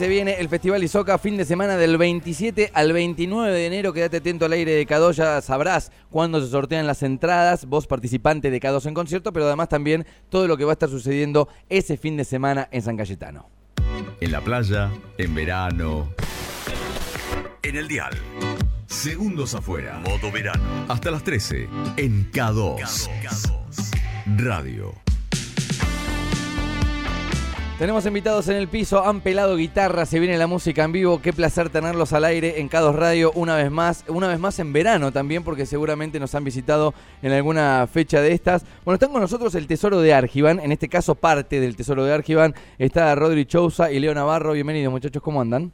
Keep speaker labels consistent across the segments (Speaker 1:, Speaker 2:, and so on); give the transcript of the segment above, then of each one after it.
Speaker 1: Se viene el Festival Isoca fin de semana del 27 al 29 de enero. Quédate atento al aire de K2, ya sabrás cuándo se sortean las entradas. Vos participante de K2 en concierto, pero además también todo lo que va a estar sucediendo ese fin de semana en San Cayetano.
Speaker 2: En la playa, en verano. En el dial. Segundos afuera. Modo verano. Hasta las 13. En K2. Radio.
Speaker 1: Tenemos invitados en el piso, han pelado guitarra, se viene la música en vivo. Qué placer tenerlos al aire en K2 Radio una vez más, una vez más en verano también, porque seguramente nos han visitado en alguna fecha de estas. Bueno, están con nosotros el Tesoro de Argivan, en este caso parte del Tesoro de Argivan. Está Rodri Chousa y Leo Navarro. Bienvenidos, muchachos, ¿cómo andan?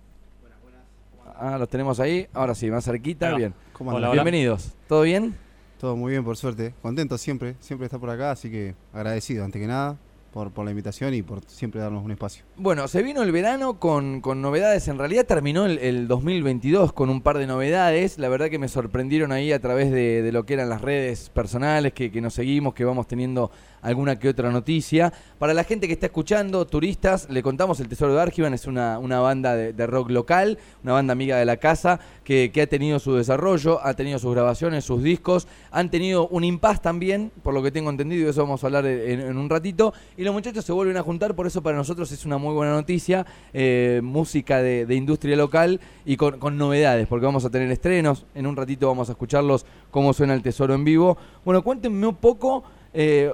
Speaker 1: Ah, los tenemos ahí. Ahora sí, más cerquita.
Speaker 3: Hola.
Speaker 1: Bien.
Speaker 3: ¿Cómo
Speaker 1: Hola,
Speaker 3: andan?
Speaker 1: Bienvenidos. ¿Todo bien?
Speaker 3: Todo muy bien, por suerte. Contento siempre, siempre está por acá, así que agradecido, ante que nada, por, la invitación y por siempre darnos un espacio.
Speaker 1: Bueno, se vino el verano con, con novedades. En realidad terminó el, el 2022 con un par de novedades. La verdad que me sorprendieron ahí a través de, de lo que eran las redes personales que, que nos seguimos, que vamos teniendo alguna que otra noticia. Para la gente que está escuchando, turistas, le contamos el Tesoro de Argivan. Es una, una banda de, rock local, una banda amiga de la casa que, que ha tenido su desarrollo, ha tenido sus grabaciones, sus discos. Han tenido un impas también, por lo que tengo entendido, y eso vamos a hablar en, un ratito. Y los muchachos se vuelven a juntar, por eso para nosotros es una muy buena noticia. eh, música de, industria local y con, con novedades, porque vamos a tener estrenos. En un ratito vamos a escucharlos cómo suena el tesoro en vivo. Bueno, cuéntenme un poco. eh,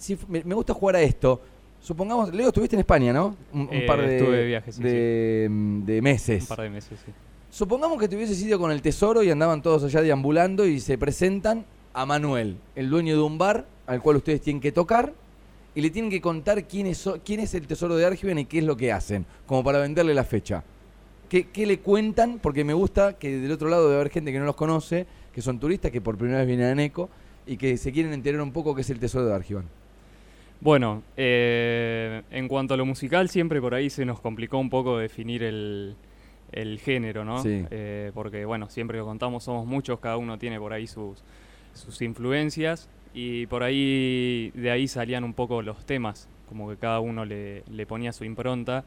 Speaker 1: si, me, me gusta jugar a esto. Supongamos, Leo, estuviste en España, ¿no? Un, un
Speaker 4: Eh,
Speaker 1: par de,
Speaker 4: de sí,
Speaker 1: de, de meses.
Speaker 4: Un par de meses, sí.
Speaker 1: Supongamos que te hubieses ido con el tesoro y andaban todos allá deambulando y se presentan a Manuel, el dueño de un bar al cual ustedes tienen que tocar y le tienen que contar quién es, quién es el tesoro de Argiven y qué es lo que hacen, como para venderle la fecha. ¿Qué, qué le cuentan? Porque me gusta que del otro lado debe haber gente que no los conoce, que son turistas, que por primera vez vienen a Neco y que se quieren enterar un poco qué es el tesoro de Argivan.
Speaker 4: Bueno, eh, en cuanto a lo musical, siempre por ahí se nos complicó un poco definir el, el género, ¿no?
Speaker 1: Sí.
Speaker 4: Eh, porque, bueno, siempre lo contamos, somos muchos, cada uno tiene por ahí sus, sus influencias y por ahí, de ahí salían un poco los temas, como que cada uno le, le ponía su impronta.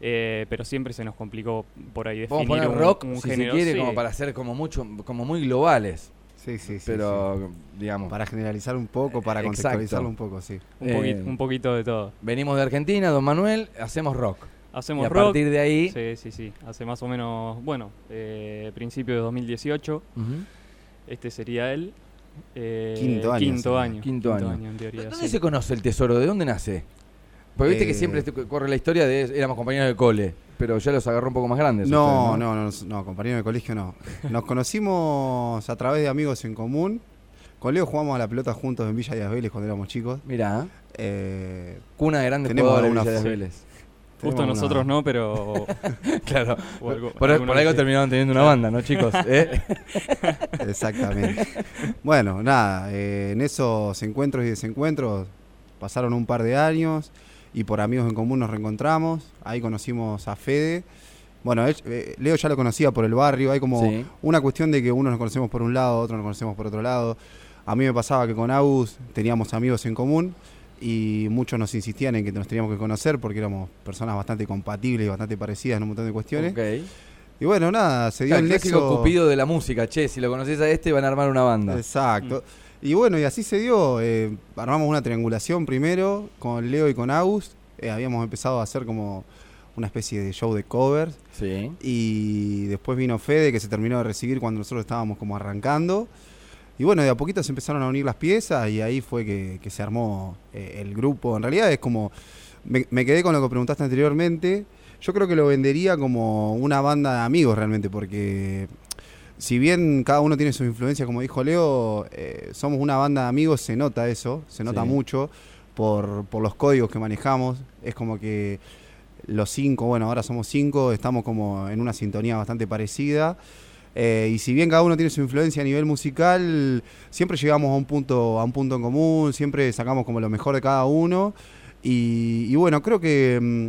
Speaker 4: eh, pero siempre se nos complicó por ahí
Speaker 1: Vamos
Speaker 4: definir
Speaker 1: a poner
Speaker 4: un,
Speaker 1: rock,
Speaker 4: un
Speaker 1: si
Speaker 4: género.
Speaker 1: se quiere,
Speaker 4: sí.
Speaker 1: como para ser como mucho, como muy globales.
Speaker 3: Sí, sí, sí.
Speaker 1: pero,
Speaker 3: sí.
Speaker 1: digamos,
Speaker 3: Para generalizar un poco, para
Speaker 1: Exacto.
Speaker 3: contextualizarlo un poco, sí.
Speaker 4: un, poqui-
Speaker 1: eh,
Speaker 4: un poquito de todo.
Speaker 1: venimos de Argentina, don Manuel, hacemos rock.
Speaker 4: Hacemos
Speaker 1: y a
Speaker 4: rock.
Speaker 1: partir de ahí,
Speaker 4: Sí, sí, sí. Hace más o menos, bueno, eh, principio de 2018.
Speaker 1: Ujú.
Speaker 4: Este sería el eh,
Speaker 3: Quinto año,
Speaker 4: Quinto año.
Speaker 1: Quinto año.
Speaker 4: en teoría.
Speaker 1: ¿Dónde
Speaker 4: sí.
Speaker 1: se conoce el tesoro? ¿De dónde nace? Porque viste que
Speaker 3: Eh,
Speaker 1: siempre te- corre la historia de éramos compañeros de cole, pero ya los agarró un poco más grandes.
Speaker 3: No,
Speaker 1: ustedes,
Speaker 3: no, no, no, compañero de colegio no. Nos conocimos a través de amigos en común. Con Leo jugamos a la pelota juntos en Villa Díaz Vélez cuando éramos chicos.
Speaker 1: Mirá,
Speaker 3: Eh,
Speaker 1: cuna de grandes
Speaker 3: Tenemos
Speaker 1: jugadores Villa de
Speaker 3: fe.
Speaker 1: Vélez.
Speaker 4: Justo nosotros
Speaker 3: una-
Speaker 4: no, pero.
Speaker 1: claro.
Speaker 4: algo-
Speaker 1: por, por algo terminaron teniendo una banda, ¿no, chicos? ¿Eh?
Speaker 3: Exactamente. bueno, nada, eh, en esos encuentros y desencuentros pasaron un par de años y por amigos en común nos reencontramos. Ahí conocimos a Fede. Bueno, él- eh, Leo ya lo conocía por el barrio. Hay como
Speaker 1: Sí.
Speaker 3: una cuestión de que unos nos conocemos por un lado, otros nos conocemos por otro lado. A mí me pasaba que con Agus teníamos amigos en común y muchos nos insistían en que nos teníamos que conocer porque éramos personas bastante compatibles y bastante parecidas en un montón de cuestiones. Y bueno, nada, se dio
Speaker 1: Claro,
Speaker 3: el nexo.
Speaker 1: cupido de la música. Che, si lo conocés a este, van a armar una banda.
Speaker 3: Exacto. Y bueno, y así se dio. eh, armamos una triangulación primero con Leo y con Agus. Eh, habíamos empezado a hacer como una especie de show de covers.
Speaker 1: Sí.
Speaker 3: Y después vino Fede, que se terminó de recibir cuando nosotros estábamos como arrancando. Y bueno, de a poquito se empezaron a unir las piezas y ahí fue que, que se armó eh, el grupo. En realidad es como... Me, me quedé con lo que preguntaste anteriormente. Yo creo que lo vendería como una banda de amigos realmente, porque si bien cada uno tiene su influencia, como dijo Leo, eh, somos una banda de amigos, se nota eso, se nota
Speaker 1: Sí.
Speaker 3: mucho por, por los códigos que manejamos. Es como que los cinco, bueno, ahora somos cinco, estamos como en una sintonía bastante parecida. Eh, y si bien cada uno tiene su influencia a nivel musical, siempre llegamos a un punto, a un punto en común, siempre sacamos como lo mejor de cada uno. Y, y bueno, creo que mm,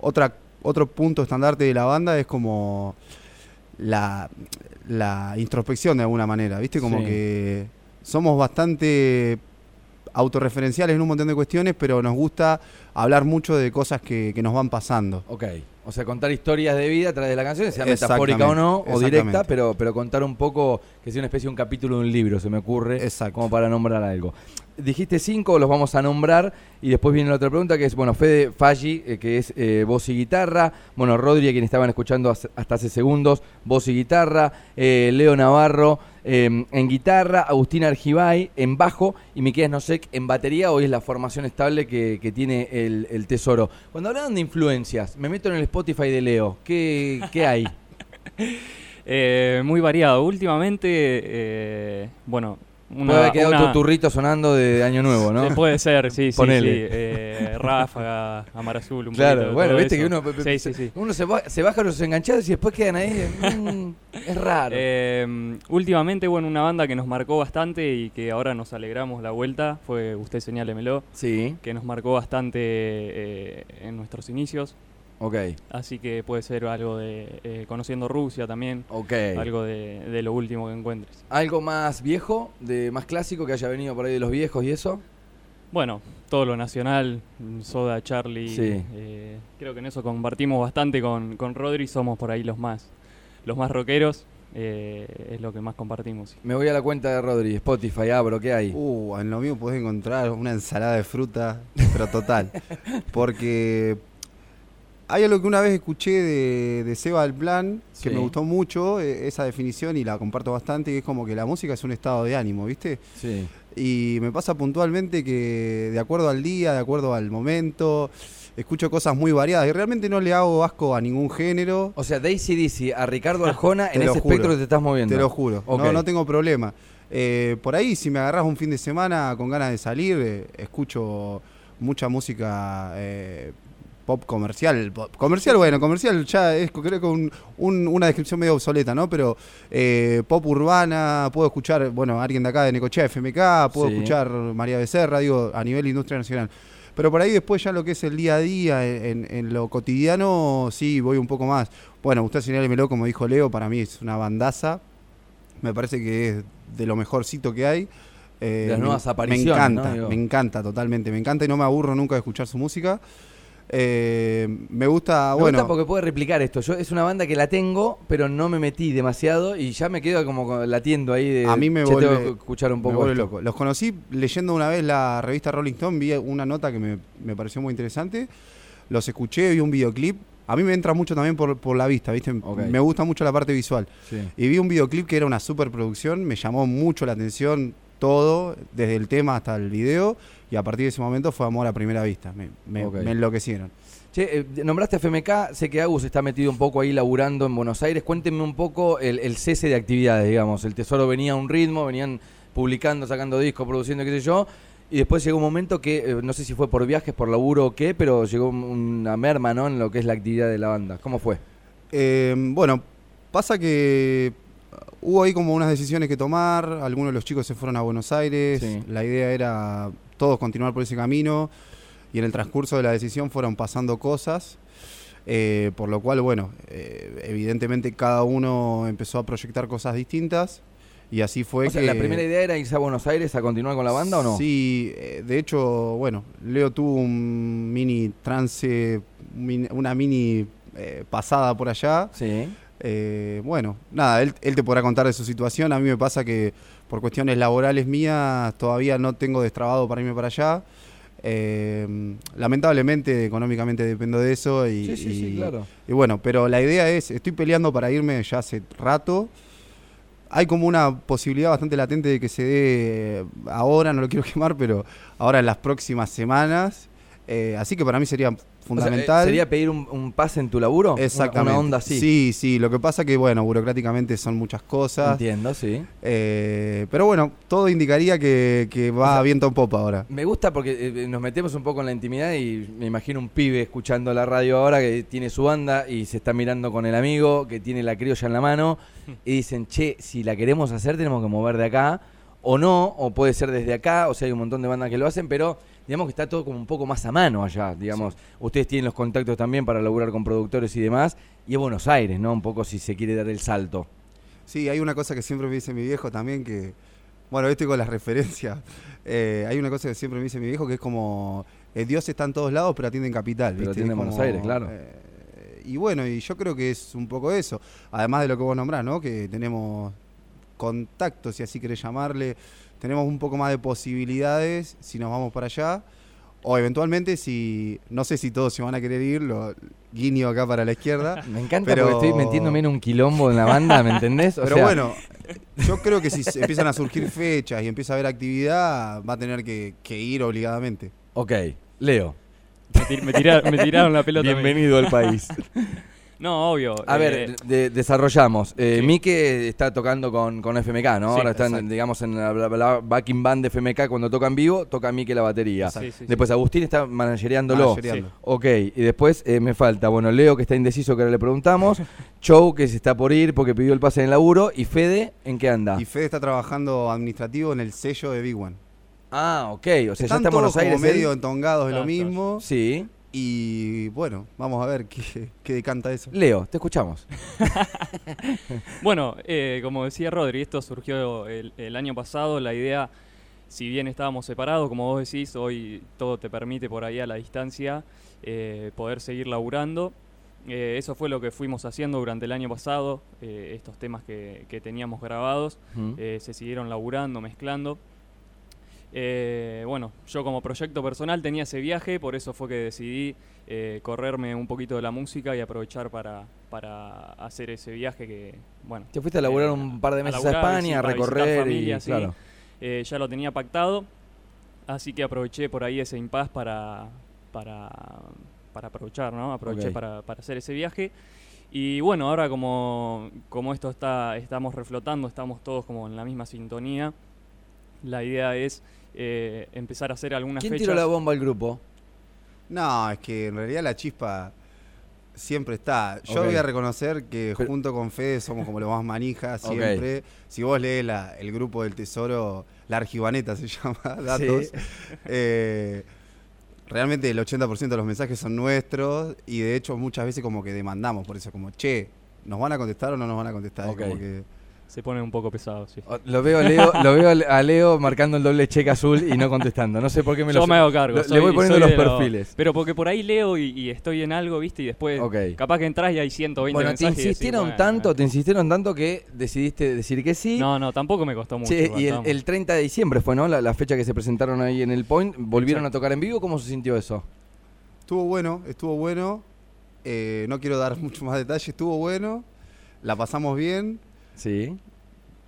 Speaker 3: otra, otro punto estandarte de la banda es como la, la introspección de alguna manera, ¿viste? Como
Speaker 1: Sí.
Speaker 3: que somos bastante autorreferenciales en un montón de cuestiones, pero nos gusta hablar mucho de cosas que, que nos van pasando.
Speaker 1: Ok, O sea, contar historias de vida a través de la canción, sea metafórica o no, o directa, pero, pero contar un poco, que sea una especie de un capítulo de un libro, se me ocurre,
Speaker 3: Exacto.
Speaker 1: como para nombrar algo. Dijiste cinco, los vamos a nombrar, y después viene la otra pregunta, que es, bueno, Fede Falli, eh, que es eh, voz y guitarra, bueno, Rodri, a quien estaban escuchando hasta hace segundos, voz y guitarra, eh, Leo Navarro eh, en guitarra, Agustín Argibay en bajo, y Miquel Nosek en batería, hoy es la formación estable que, que tiene el, el Tesoro. Cuando hablaban de influencias, me meto en el Spotify de Leo, ¿qué, qué hay?
Speaker 4: Muy variado. Últimamente, bueno, una,
Speaker 1: Puede haber quedado
Speaker 4: una-
Speaker 1: tu turrito sonando de Año Nuevo, ¿no?
Speaker 4: Puede ser, sí, sí, sí. Eh, Ráfaga, Amar Azul, un
Speaker 1: Claro,
Speaker 4: poquito
Speaker 1: bueno, viste que uno,
Speaker 4: Sí, sí, sí.
Speaker 1: uno se, ba- se baja los enganchados y después quedan ahí. mm, es raro.
Speaker 4: Eh, últimamente, bueno, una banda que nos marcó bastante y que ahora nos alegramos la vuelta fue Usted Señálemelo,
Speaker 1: sí,
Speaker 4: que nos marcó bastante eh, en nuestros inicios.
Speaker 1: Ok,
Speaker 4: Así que puede ser algo de eh, Conociendo Rusia también,
Speaker 1: ok.
Speaker 4: algo de, de lo último que encuentres.
Speaker 1: ¿Algo más viejo, de más clásico que haya venido por ahí de los viejos y eso?
Speaker 4: Bueno, todo lo nacional, Soda, Charlie,
Speaker 1: Sí.
Speaker 4: eh, creo que en eso compartimos bastante con, con Rodri, somos por ahí los más, los más rockeros, eh, es lo que más compartimos.
Speaker 1: Me voy a la cuenta de Rodri, Spotify, abro, ¿qué hay?
Speaker 3: Uh, en lo mío podés encontrar una ensalada de fruta, pero total. Porque hay algo que una vez escuché de, de Seba del Plan, que
Speaker 1: Sí.
Speaker 3: me gustó mucho, eh, esa definición, y la comparto bastante, que es como que la música es un estado de ánimo, ¿viste?
Speaker 1: Sí.
Speaker 3: Y me pasa puntualmente que de acuerdo al día, de acuerdo al momento, escucho cosas muy variadas y realmente no le hago asco a ningún género.
Speaker 1: O sea, Daisy Dizzy a Ricardo Arjona en ese
Speaker 3: juro.
Speaker 1: espectro que te estás moviendo.
Speaker 3: Te lo juro, no, no tengo problema. Eh, por ahí, si me agarras un fin de semana con ganas de salir, eh, escucho mucha música eh, pop comercial. Pop- comercial, bueno, comercial ya es creo que un- un- una descripción medio obsoleta, ¿no? Pero eh, pop urbana, puedo escuchar, bueno, alguien de acá de Necochea FMK, puedo
Speaker 1: Sí.
Speaker 3: escuchar María Becerra, digo, a nivel industria nacional. Pero por ahí después ya lo que es el día a día, en, en lo cotidiano, sí, voy un poco más. Bueno, usted señálemelo, como dijo Leo, para mí es una bandaza. Me parece que es de lo mejorcito que hay. Eh,
Speaker 1: De las
Speaker 3: me-
Speaker 1: nuevas
Speaker 3: Me
Speaker 1: apariciones,
Speaker 3: encanta,
Speaker 1: ¿no? Digo.
Speaker 3: me encanta totalmente. Me encanta y no me aburro nunca de escuchar su música. Eh, me gusta,
Speaker 1: Me
Speaker 3: bueno,
Speaker 1: gusta porque puede replicar esto. Yo es una banda que la tengo, pero no me metí demasiado y ya me quedo como latiendo ahí de.
Speaker 3: A mí me
Speaker 1: "Che, tengo
Speaker 3: vuelve-
Speaker 1: escuchar un
Speaker 3: me
Speaker 1: poco.
Speaker 3: vuelve
Speaker 1: esto".
Speaker 3: loco. Los conocí leyendo una vez la revista Rolling Stone, vi una nota que me, me pareció muy interesante. Los escuché, vi un videoclip. A mí me entra mucho también por, por la vista, ¿viste? Me gusta mucho la parte visual.
Speaker 1: Sí.
Speaker 3: Y vi un videoclip que era una superproducción, me llamó mucho la atención todo, desde el tema hasta el video, y a partir de ese momento fue amor a primera vista. Me, me-
Speaker 1: Ok.
Speaker 3: me enloquecieron.
Speaker 1: Che, eh, nombraste FMK, sé que Agus está metido un poco ahí laburando en Buenos Aires. Cuéntenme un poco el, el cese de actividades, digamos. El Tesoro venía a un ritmo, venían publicando, sacando discos, produciendo, qué sé yo. Y después llegó un momento que, eh, no sé si fue por viajes, por laburo o qué, pero llegó un- una merma, ¿no? En lo que es la actividad de la banda. ¿Cómo fue?
Speaker 3: Eh, bueno, pasa que hubo ahí como unas decisiones que tomar, algunos de los chicos se fueron a Buenos Aires,
Speaker 1: Sí.
Speaker 3: la idea era todos continuar por ese camino, y en el transcurso de la decisión fueron pasando cosas, eh, por lo cual, bueno, eh, evidentemente cada uno empezó a proyectar cosas distintas, y así fue
Speaker 1: o sea,
Speaker 3: que...
Speaker 1: ¿la primera idea era irse a Buenos Aires a continuar con la banda o no?
Speaker 3: Sí, eh, de hecho, bueno, Leo tuvo un mini trance, una mini eh, pasada por allá.
Speaker 1: Sí.
Speaker 3: Eh, bueno, nada, él, él te podrá contar de su situación. A mí me pasa que por cuestiones laborales mías todavía no tengo destrabado para irme para allá. Eh, lamentablemente, económicamente dependo de eso. Y,
Speaker 1: Sí, sí, sí, claro.
Speaker 3: y bueno, pero la idea es, estoy peleando para irme ya hace rato. Hay como una posibilidad bastante latente de que se dé eh, ahora, no lo quiero quemar, pero ahora en las próximas semanas. Eh, así que para mí sería
Speaker 1: O sea, eh,
Speaker 3: fundamental.
Speaker 1: ¿Sería pedir un, un pase en tu laburo?
Speaker 3: Exactamente.
Speaker 1: Una, onda así.
Speaker 3: Sí, sí. Lo que pasa que, bueno, burocráticamente son muchas cosas.
Speaker 1: Entiendo, sí.
Speaker 3: Eh, pero bueno, todo indicaría que, que va
Speaker 1: O sea,
Speaker 3: viento en popa ahora.
Speaker 1: Me gusta porque nos metemos un poco en la intimidad y me imagino un pibe escuchando la radio ahora que tiene su banda y se está mirando con el amigo que tiene la criolla en la mano y dicen, che, si la queremos hacer tenemos que mover de acá o no, o puede ser desde acá, o sea, hay un montón de bandas que lo hacen, pero digamos que está todo como un poco más a mano allá, digamos. Ustedes tienen los contactos también para laburar con productores y demás, y es Buenos Aires, ¿no? Un poco si se quiere dar el salto.
Speaker 3: Sí, hay una cosa que siempre me dice mi viejo también que, bueno, estoy con las referencias. Eh, hay una cosa que siempre me dice mi viejo que es como, eh, Dios está en todos lados pero atiende en capital.
Speaker 1: Pero
Speaker 3: ¿viste?
Speaker 1: atiende en Buenos Aires, claro.
Speaker 3: eh, y bueno, y yo creo que es un poco eso. Además de lo que vos nombrás, ¿no? Que tenemos contactos, si así querés llamarle, tenemos un poco más de posibilidades si nos vamos para allá. O eventualmente, si no sé si todos se van a querer ir, lo guiño acá para la izquierda.
Speaker 1: Me encanta
Speaker 3: Pero-
Speaker 1: porque estoy metiéndome en un quilombo en la banda, ¿me entendés? O
Speaker 3: Pero
Speaker 1: sea,
Speaker 3: bueno, yo creo que si empiezan a surgir fechas y empieza a haber actividad, va a tener que, que ir obligadamente.
Speaker 1: Ok, Leo,
Speaker 4: Me, tir- me tira- me tiraron la pelota.
Speaker 1: bienvenido al país.
Speaker 4: No, obvio.
Speaker 1: A
Speaker 4: eh,
Speaker 1: ver, de- desarrollamos. Eh,
Speaker 4: sí.
Speaker 1: Mike está tocando con, con FMK, ¿no?
Speaker 4: Sí,
Speaker 1: Ahora están,
Speaker 3: exacto.
Speaker 1: digamos, en la, la- la backing band de FMK cuando toca en vivo, toca Mike la batería.
Speaker 4: Sí, sí, sí.
Speaker 1: Después Agustín está managereándolo.
Speaker 3: Managereando.
Speaker 1: Ok, y después eh, me falta, bueno, Leo que está indeciso que ahora le preguntamos, Chow que se está por ir porque pidió el pase en el laburo, y Fede, ¿en qué anda?
Speaker 3: Y Fede está trabajando administrativo en el sello de Big One.
Speaker 1: Ah, ok, o sea, ya
Speaker 3: Están
Speaker 1: está en
Speaker 3: todos
Speaker 1: Buenos Aires.
Speaker 3: como
Speaker 1: él.
Speaker 3: medio entongados de lo mismo.
Speaker 1: Sí.
Speaker 3: Y bueno, vamos a ver qué, qué decanta eso.
Speaker 1: Leo, te escuchamos.
Speaker 4: Bueno, eh, como decía Rodri, esto surgió el, el año pasado. La idea, si bien estábamos separados, como vos decís, hoy todo te permite por ahí a la distancia eh, poder seguir laburando. Eh, eso fue lo que fuimos haciendo durante el año pasado. eh, estos temas que, que teníamos grabados eh, se siguieron laburando, mezclando. Eh, bueno, yo como proyecto personal tenía ese viaje, por eso fue que decidí eh, correrme un poquito de la música y aprovechar para, para hacer ese viaje que, bueno...
Speaker 1: Te fuiste a laburar
Speaker 4: eh,
Speaker 1: un par de meses a,
Speaker 4: laburar,
Speaker 1: España,
Speaker 4: sí,
Speaker 1: a recorrer
Speaker 4: familia,
Speaker 1: y
Speaker 4: sí.
Speaker 1: claro.
Speaker 4: Ya lo tenía pactado, así que aproveché por ahí ese impasse para, para, para aprovechar, ¿no? Aproveché para, para hacer ese viaje. Y bueno, ahora como, como esto está, estamos reflotando, estamos todos como en la misma sintonía, la idea es eh, empezar a hacer algunas
Speaker 1: ¿Quién
Speaker 4: fechas.
Speaker 1: tiró la bomba al grupo?
Speaker 3: No, es que en realidad la chispa siempre está. Yo voy a reconocer que
Speaker 1: Pero-
Speaker 3: junto con Fede somos como los más manijas siempre. Si vos lees la- el grupo del Tesoro, la argivaneta se llama, datos. eh, realmente el 80% de los mensajes son nuestros y de hecho muchas veces como que demandamos por eso, como, che, ¿nos van a contestar o no nos van a contestar? Es
Speaker 1: Ok.
Speaker 3: como que-
Speaker 4: Se pone un poco pesado, sí.
Speaker 1: Lo veo, a Leo, lo veo a Leo marcando el doble cheque azul y no contestando. No sé por qué me lo
Speaker 4: Yo me hago cargo.
Speaker 1: lo- le voy poniendo los
Speaker 4: lo-
Speaker 1: perfiles.
Speaker 4: pero porque por ahí leo y, y estoy en algo, ¿viste? Y después,
Speaker 1: Ok.
Speaker 4: capaz que entras y hay 120
Speaker 1: Bueno, te
Speaker 4: mensajes. y decís,
Speaker 1: insistieron
Speaker 4: bueno,
Speaker 1: tanto,
Speaker 4: eh.
Speaker 1: te insistieron tanto que decidiste decir que sí.
Speaker 4: No, no, tampoco me costó mucho. Igual,
Speaker 1: y el, el 30 de diciembre fue, ¿no? La, la fecha que se presentaron ahí en el Point. ¿Volvieron
Speaker 4: Exacto.
Speaker 1: a tocar en vivo? ¿Cómo se sintió eso?
Speaker 3: Estuvo bueno, estuvo bueno. Eh, no quiero dar mucho más detalle, estuvo bueno. La pasamos bien
Speaker 1: Sí.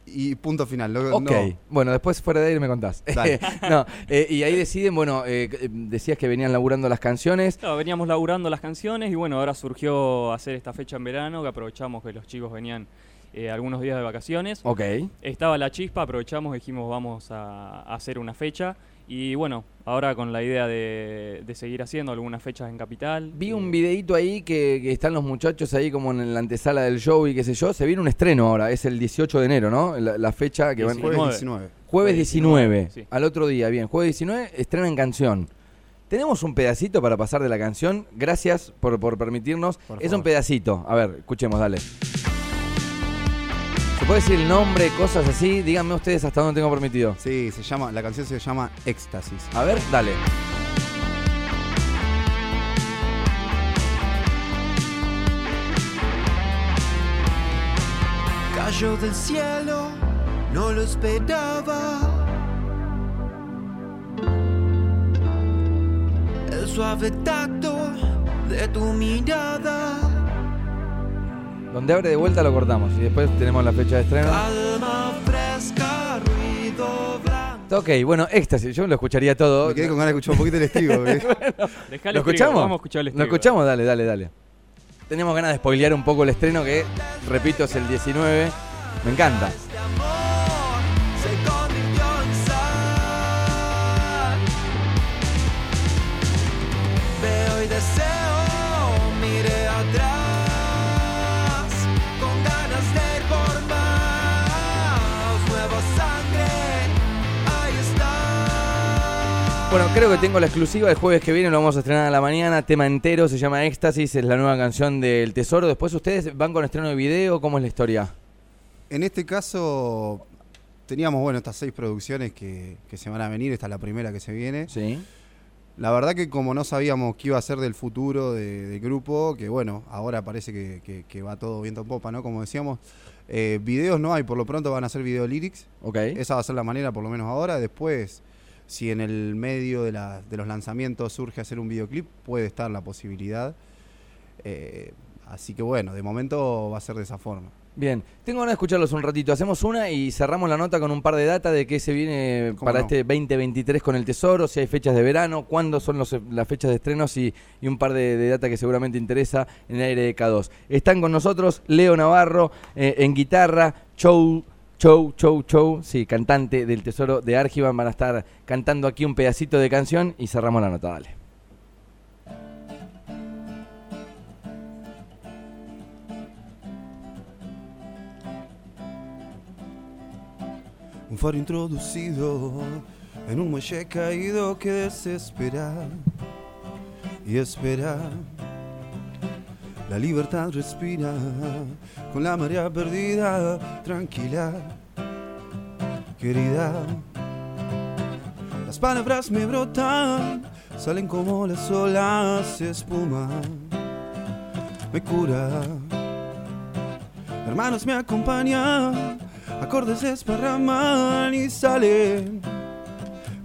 Speaker 3: y punto final. Lo-
Speaker 1: Ok.
Speaker 3: no.
Speaker 1: Bueno, después fuera de aire me contás. No, eh, y ahí deciden, bueno, eh, eh, decías que venían laburando las canciones.
Speaker 4: Claro, veníamos laburando las canciones y bueno, ahora surgió hacer esta fecha en verano, que aprovechamos que los chicos venían eh, algunos días de vacaciones.
Speaker 1: Ok.
Speaker 4: Estaba la chispa, aprovechamos, dijimos vamos a, a hacer una fecha. Y bueno, ahora con la idea de, de seguir haciendo algunas fechas en Capital.
Speaker 1: Vi
Speaker 4: eh,
Speaker 1: un videito ahí que, que están los muchachos ahí como en la antesala del show y qué sé yo. Se viene un estreno ahora, es el 18 de enero, ¿no? La, la fecha que van...
Speaker 3: Jueves
Speaker 4: 19.
Speaker 3: 19.
Speaker 1: Jueves 19,
Speaker 4: 19, sí.
Speaker 1: al otro día, bien. Jueves 19, estrenan canción. Tenemos un pedacito para pasar de la canción. Gracias por, por permitirnos.
Speaker 3: Por
Speaker 1: es un pedacito. A ver, escuchemos, dale. ¿Se puede decir el nombre, cosas así? Díganme ustedes hasta dónde tengo permitido.
Speaker 3: Sí, se llama, la canción se llama Éxtasis.
Speaker 1: A ver, dale.
Speaker 5: Cayó del cielo, no lo esperaba. El suave tacto de tu mirada.
Speaker 1: Donde abre de vuelta lo cortamos y después tenemos la fecha de estreno.
Speaker 5: Calma fresca, ruido blanco.
Speaker 1: Ok, bueno, éxtasis. Yo lo escucharía todo.
Speaker 3: Me quedé con ganas de escuchar un poquito el estribo.
Speaker 4: el
Speaker 1: ¿Lo escuchamos?
Speaker 4: Vamos a escuchar el
Speaker 1: ¿Lo
Speaker 4: estribo.
Speaker 1: escuchamos? Dale, dale, dale. Tenemos ganas de spoilear un poco el estreno que, repito, es el 19. Me encanta. Bueno, creo que tengo la exclusiva. El jueves que viene lo vamos a estrenar a la mañana. Tema entero, se llama Éxtasis. Es la nueva canción del Tesoro. Después ustedes van con estreno de video. ¿Cómo es la historia?
Speaker 3: En este caso, teníamos bueno estas seis producciones que, que se van a venir. Esta es la primera que se viene.
Speaker 1: Sí.
Speaker 3: La verdad que como no sabíamos qué iba a ser del futuro de- del grupo, que bueno, ahora parece que, que- que va todo viento en popa, ¿no? Como decíamos, eh, videos no hay, por lo pronto van a ser video lyrics.
Speaker 1: Ok.
Speaker 3: Esa va a ser la manera, por lo menos ahora. Después, si en el medio de, la- de los lanzamientos surge hacer un videoclip, puede estar la posibilidad. Eh, así que bueno, de momento va a ser de esa forma.
Speaker 1: Bien, tengo ganas de escucharlos un ratito. Hacemos una y cerramos la nota con un par de data de qué se viene
Speaker 3: ¿Cómo
Speaker 1: para
Speaker 3: no?
Speaker 1: este 2023 con el Tesoro, si hay fechas de verano, cuándo son los- las fechas de estrenos y, y un par de, de data que seguramente interesa en el aire de K2. Están con nosotros Leo Navarro eh, en guitarra, show. Show, show, show, sí, cantante del Tesoro de Argivan, van a estar cantando aquí un pedacito de canción y cerramos la nota, dale.
Speaker 3: Un faro introducido en un muelle caído que desespera y espera. La libertad respira con la marea perdida, tranquila, querida. Las palabras me brotan, salen como las olas, espuma, me cura. Hermanos me acompañan, acordes desparraman y salen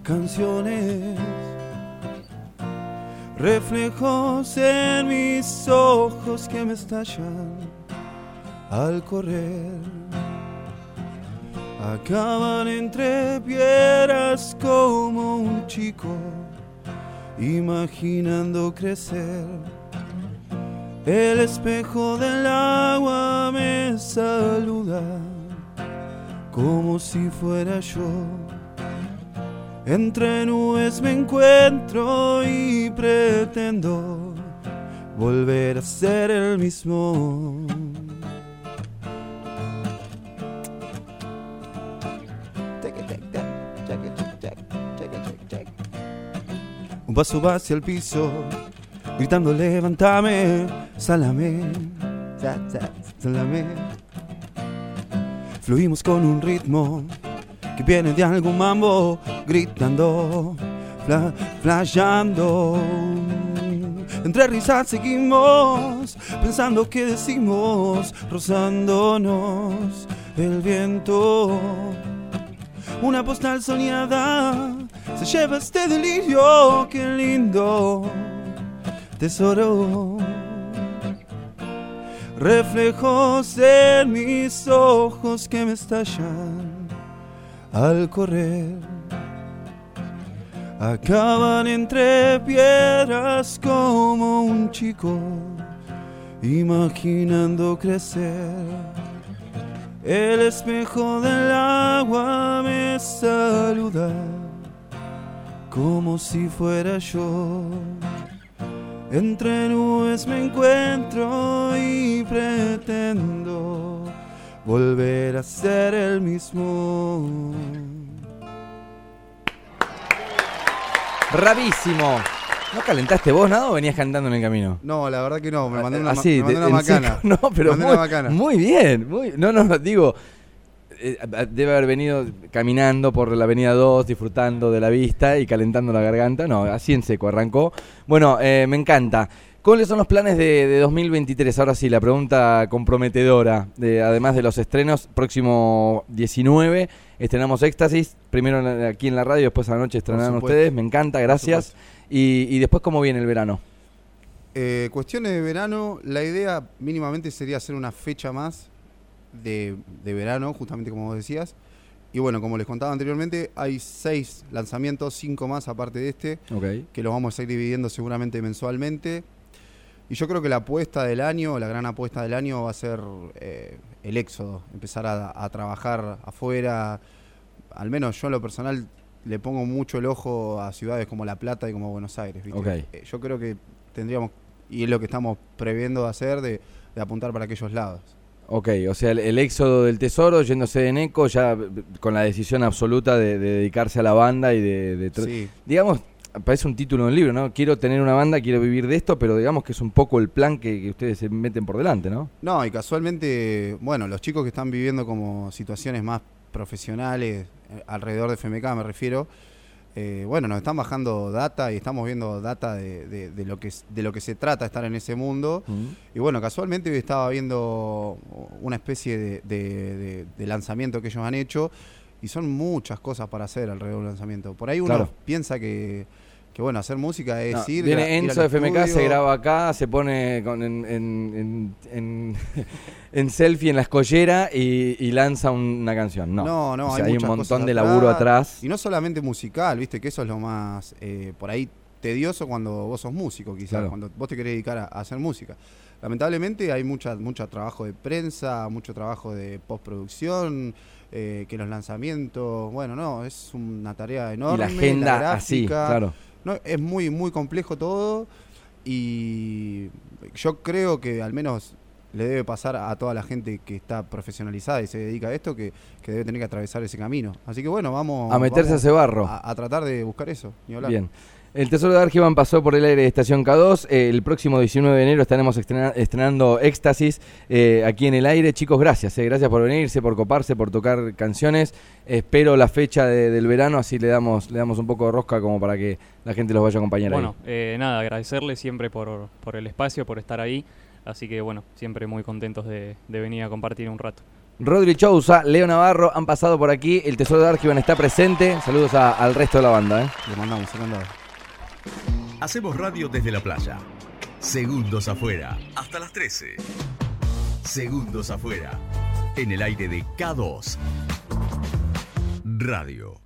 Speaker 3: canciones. Reflejos en mis ojos que me estallan al correr. Acaban entre piedras como un chico, imaginando crecer. El espejo del agua me saluda como si fuera yo. Entre nubes me encuentro y pretendo volver a ser el mismo. Un paso va hacia el piso, gritando levántame, sálame, sa- sa- sálame. Fluimos con un ritmo que viene de algún mambo, gritando, fla, flasheando. Entre risas seguimos, pensando que decimos, rozándonos el viento. Una postal soñada se lleva este delirio, qué lindo tesoro. Reflejos en mis ojos que me estallan al correr. Acaban entre piedras como un chico, imaginando crecer. El espejo del agua me saluda como si fuera yo. Entre nubes me encuentro y pretendo volver a ser el mismo.
Speaker 1: Bravísimo. ¿No calentaste vos nada o venías cantando en el camino?
Speaker 3: No, la verdad que no, me mandé una,
Speaker 1: Así,
Speaker 3: me mandé una
Speaker 1: seco,
Speaker 3: macana.
Speaker 1: No, pero muy,
Speaker 3: una macana.
Speaker 1: muy bien. Muy, no, no, digo, eh, debe haber venido caminando por la avenida 2, disfrutando de la vista y calentando la garganta. No, así en seco arrancó. Bueno, eh, me encanta. ¿Cuáles son los planes de, de 2023? Ahora sí, la pregunta comprometedora. De, además de los estrenos, próximo 19 estrenamos Éxtasis. Primero aquí en la radio, después a la noche estrenarán ustedes. Me encanta, gracias. Y, y después, ¿cómo viene el verano?
Speaker 3: Eh, cuestiones de verano, la idea mínimamente sería hacer una fecha más de, de verano, justamente como vos decías. Y bueno, como les contaba anteriormente, hay seis lanzamientos, cinco más aparte de este,
Speaker 1: Ok.
Speaker 3: que los vamos a ir dividiendo seguramente mensualmente. Y yo creo que la apuesta del año, la gran apuesta del año va a ser eh, el éxodo, empezar a, a trabajar afuera. Al menos yo en lo personal le pongo mucho el ojo a ciudades como La Plata y como Buenos Aires. ¿viste?
Speaker 1: Ok.
Speaker 3: Eh, yo creo que tendríamos, y es lo que estamos previendo hacer, de, de apuntar para aquellos lados.
Speaker 1: Ok, o sea, el, el éxodo del tesoro yéndose de Neco ya eh, con la decisión absoluta de, de dedicarse a la banda y de... de
Speaker 3: Sí,
Speaker 1: Digamos, parece un título de un libro, ¿no? Quiero tener una banda, quiero vivir de esto, pero digamos que es un poco el plan que, que ustedes se meten por delante, ¿no?
Speaker 3: No, y casualmente, bueno, los chicos que están viviendo como situaciones más profesionales, eh, alrededor de FMK me refiero, eh, bueno, nos están bajando data y estamos viendo data de, de- de lo que, de lo que se trata estar en ese mundo. Y bueno, casualmente hoy estaba viendo una especie de, de- de- de lanzamiento que ellos han hecho y son muchas cosas para hacer alrededor del lanzamiento. Por ahí uno
Speaker 1: Claro.
Speaker 3: piensa que, que, bueno, hacer música es
Speaker 1: No,
Speaker 3: ir.
Speaker 1: viene
Speaker 3: ir
Speaker 1: Enzo de FMK, se graba acá, se pone con- en, en- en- selfie en la escollera y, y lanza una canción. No,
Speaker 3: No, no,
Speaker 1: O sea,
Speaker 3: hay,
Speaker 1: hay, un montón de laburo atrás.
Speaker 3: Y no solamente musical, viste, que eso es lo más eh, por ahí tedioso cuando vos sos músico, quizás,
Speaker 1: Claro.
Speaker 3: cuando vos te querés dedicar a, a hacer música. Lamentablemente hay mucha, mucho trabajo de prensa, mucho trabajo de postproducción, eh, que los lanzamientos, bueno, no, es una tarea
Speaker 1: Y
Speaker 3: enorme.
Speaker 1: la agenda así,
Speaker 3: gráfica,
Speaker 1: claro.
Speaker 3: No, es muy, muy complejo todo y yo creo que al menos le debe pasar a toda la gente que está profesionalizada y se dedica a esto que, que debe tener que atravesar ese camino. Así que bueno, vamos
Speaker 1: A meterse a ese barro.
Speaker 3: A, a tratar de buscar eso. Ni hablar.
Speaker 1: Bien. El Tesoro de Argivan pasó por el aire de Estación K2. Eh, el próximo 19 de enero estaremos estrena- estrenando Éxtasis eh, aquí en el aire. Chicos, gracias. eh, gracias por venirse, por coparse, por tocar canciones. Espero la fecha de- del verano, así le damos, le damos un poco de rosca como para que la gente los vaya a acompañar
Speaker 4: Bueno,
Speaker 1: ahí.
Speaker 4: eh, nada, agradecerle siempre por, por el espacio, por estar ahí. Así que bueno, siempre muy contentos de, de venir a compartir un rato.
Speaker 1: Rodri Chousa, Leo Navarro han pasado por aquí. El Tesoro de Argivan está presente. Saludos a- al resto de la banda. eh.
Speaker 3: Le mandamos, se mandamos.
Speaker 2: Hacemos radio desde la playa. Segundos afuera. Hasta las 13. Segundos afuera. En el aire de K2. Radio.